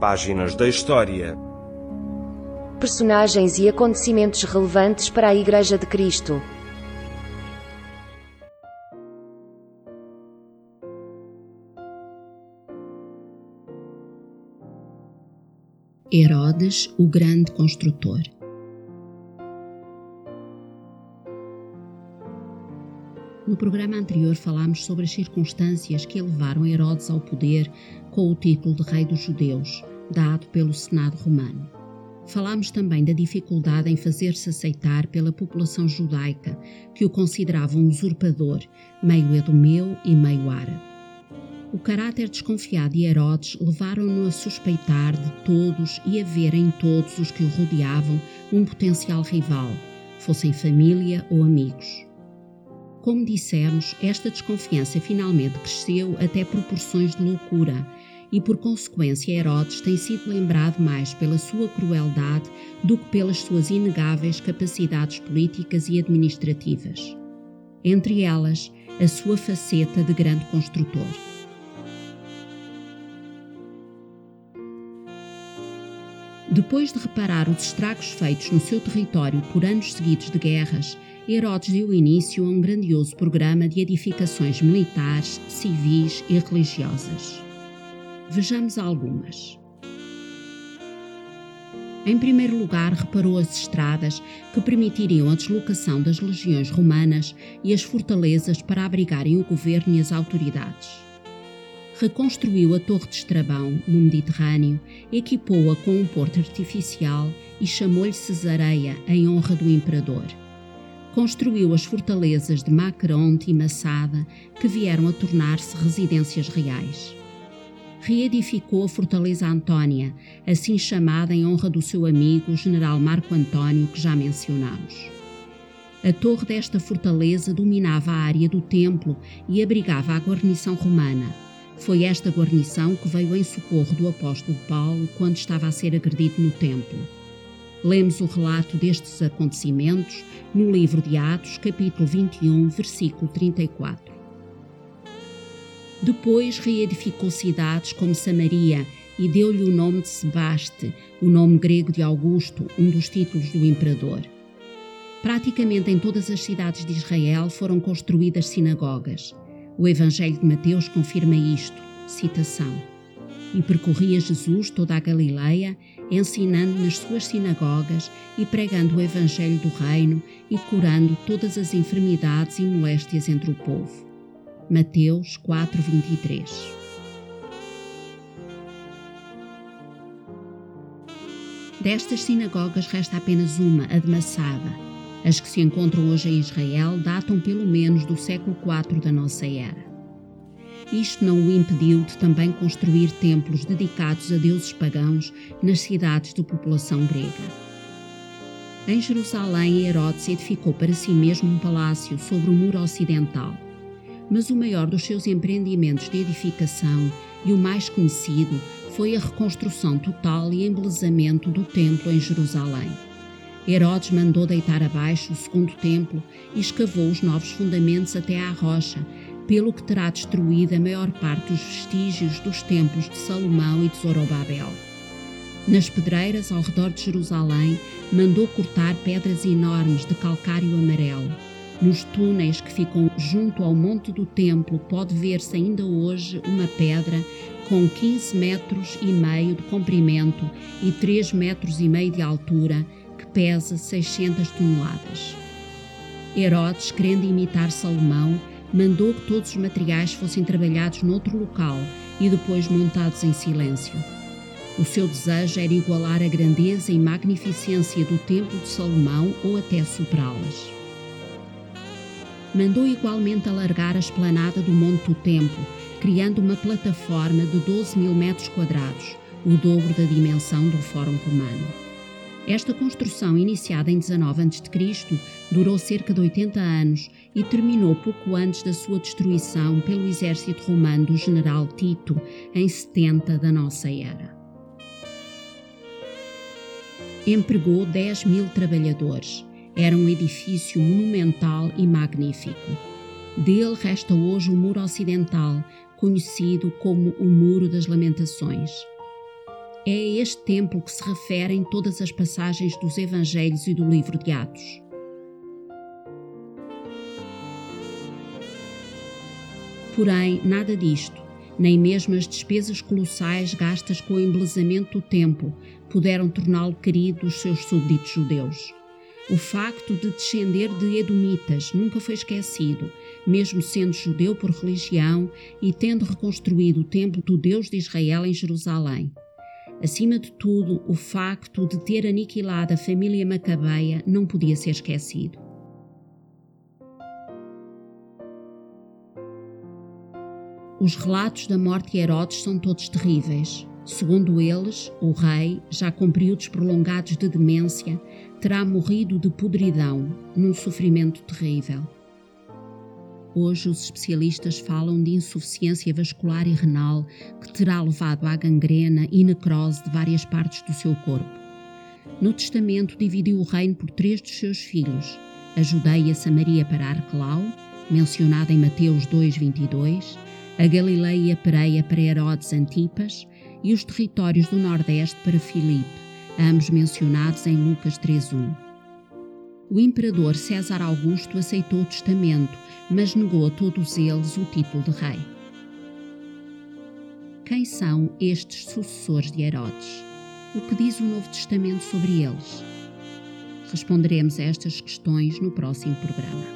Páginas da História. Personagens e acontecimentos relevantes para a Igreja de Cristo. Herodes, o grande construtor. No programa anterior falámos sobre as circunstâncias que levaram Herodes ao poder com o título de Rei dos Judeus, dado pelo Senado romano. Falámos também da dificuldade em fazer-se aceitar pela população judaica, que o considerava um usurpador, meio edomeu e meio árabe. O caráter desconfiado de Herodes levaram-no a suspeitar de todos e a ver em todos os que o rodeavam um potencial rival, fossem família ou amigos. Como dissemos, esta desconfiança finalmente cresceu até proporções de loucura e, por consequência, Herodes tem sido lembrado mais pela sua crueldade do que pelas suas inegáveis capacidades políticas e administrativas. Entre elas, a sua faceta de grande construtor. Depois de reparar os estragos feitos no seu território por anos seguidos de guerras, Herodes deu início a um grandioso programa de edificações militares, civis e religiosas. Vejamos algumas. Em primeiro lugar, reparou as estradas que permitiriam a deslocação das legiões romanas e as fortalezas para abrigarem o governo e as autoridades. Reconstruiu a Torre de Estrabão, no Mediterrâneo, equipou-a com um porto artificial e chamou-lhe Cesareia em honra do imperador construiu as fortalezas de Macronte e Massada, que vieram a tornar-se residências reais. Reedificou a Fortaleza Antônia, assim chamada em honra do seu amigo, o general Marco Antônio, que já mencionamos. A torre desta fortaleza dominava a área do templo e abrigava a guarnição romana. Foi esta guarnição que veio em socorro do apóstolo Paulo quando estava a ser agredido no templo. Lemos o relato destes acontecimentos no livro de Atos, capítulo 21, versículo 34. Depois reedificou cidades como Samaria e deu-lhe o nome de Sebaste, o nome grego de Augusto, um dos títulos do imperador. Praticamente em todas as cidades de Israel foram construídas sinagogas. O Evangelho de Mateus confirma isto. Citação e percorria Jesus toda a Galileia, ensinando nas suas sinagogas e pregando o evangelho do reino e curando todas as enfermidades e moléstias entre o povo. Mateus 4:23. Destas sinagogas resta apenas uma, a de Massada. As que se encontram hoje em Israel datam pelo menos do século IV da nossa era. Isto não o impediu de também construir templos dedicados a deuses pagãos nas cidades de população grega. Em Jerusalém, Herodes edificou para si mesmo um palácio sobre o muro ocidental. Mas o maior dos seus empreendimentos de edificação e o mais conhecido foi a reconstrução total e embelezamento do templo em Jerusalém. Herodes mandou deitar abaixo o segundo templo e escavou os novos fundamentos até à rocha, pelo que terá destruído a maior parte dos vestígios dos templos de Salomão e de Zorobabel. Nas pedreiras ao redor de Jerusalém, mandou cortar pedras enormes de calcário amarelo. Nos túneis que ficam junto ao monte do templo pode ver-se ainda hoje uma pedra com 15 metros e meio de comprimento e 3 metros e meio de altura, que pesa 600 toneladas. Herodes, querendo imitar Salomão, mandou que todos os materiais fossem trabalhados noutro local e depois montados em silêncio. O seu desejo era igualar a grandeza e magnificência do Templo de Salomão ou até superá-las. Mandou igualmente alargar a esplanada do Monte do Templo, criando uma plataforma de 12 mil metros quadrados, o dobro da dimensão do Fórum Romano. Esta construção, iniciada em 19 a.C., durou cerca de 80 anos e terminou pouco antes da sua destruição pelo exército romano do general Tito, em 70 da nossa era. Empregou 10 mil trabalhadores. Era um edifício monumental e magnífico. Dele resta hoje o muro ocidental, conhecido como o Muro das Lamentações. É a este templo que se referem todas as passagens dos Evangelhos e do livro de Atos. Porém, nada disto, nem mesmo as despesas colossais gastas com o embelezamento do templo, puderam torná-lo querido dos seus súbditos judeus. O facto de descender de Edomitas nunca foi esquecido, mesmo sendo judeu por religião e tendo reconstruído o templo do Deus de Israel em Jerusalém. Acima de tudo, o facto de ter aniquilado a família Macabeia não podia ser esquecido. Os relatos da morte de Herodes são todos terríveis. Segundo eles, o rei, já com períodos prolongados de demência, terá morrido de podridão, num sofrimento terrível. Hoje, os especialistas falam de insuficiência vascular e renal que terá levado à gangrena e necrose de várias partes do seu corpo. No testamento, dividiu o reino por três dos seus filhos: a Judeia Samaria para Arquelau, mencionada em Mateus 2:22, a Galileia Pereia para Herodes Antipas e os territórios do Nordeste para Filipe, ambos mencionados em Lucas 3.1. O imperador César Augusto aceitou o testamento, mas negou a todos eles o título de rei. Quem são estes sucessores de Herodes? O que diz o Novo Testamento sobre eles? Responderemos a estas questões no próximo programa.